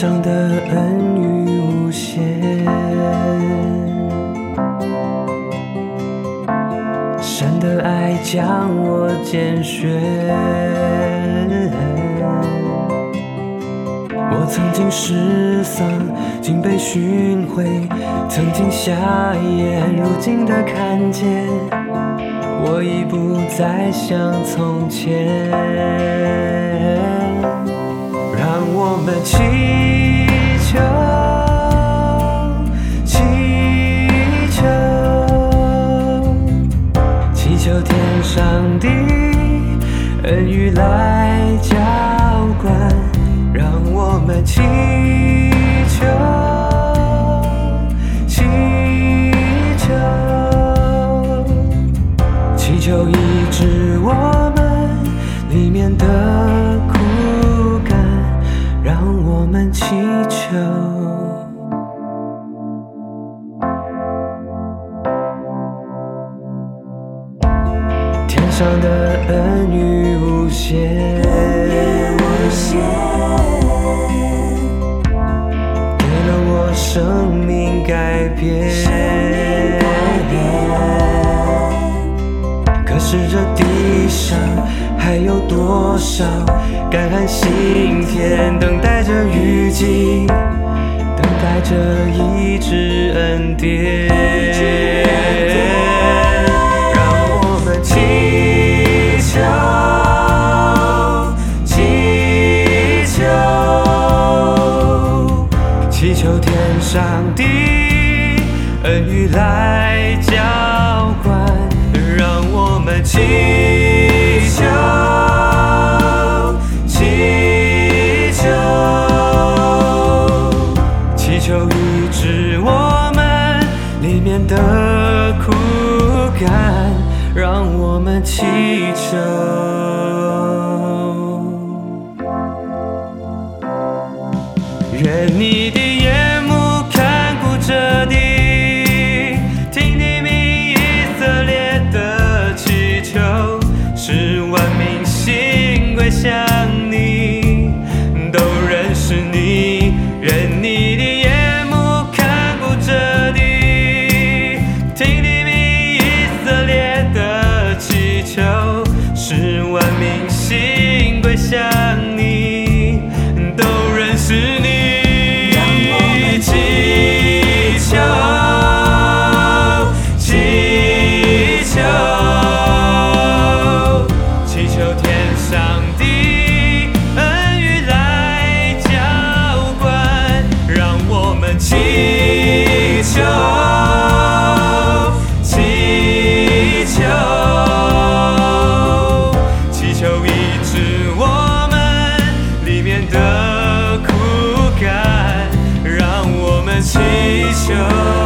上的恩与无限，神的爱将我拣选。我曾经失丧，竟被寻回；曾经瞎眼，如今的看见。我已不再像从前。让我们求天上的恩雨来浇灌。让我们祈求，祈求，祈求医治我们里面的苦干。让我们祈求。上的恩与无限，给了我生命改变。可是这地上还有多少感恩心田，等待着雨季，等待着医治恩典。求天上的恩雨来浇灌。让我们祈求，祈求，祈求医治我们里面的苦干。让我们祈求。愿你的眼目看顾着地，听你名以色列的祈求，十万明星归向你，都认识你，愿你。show.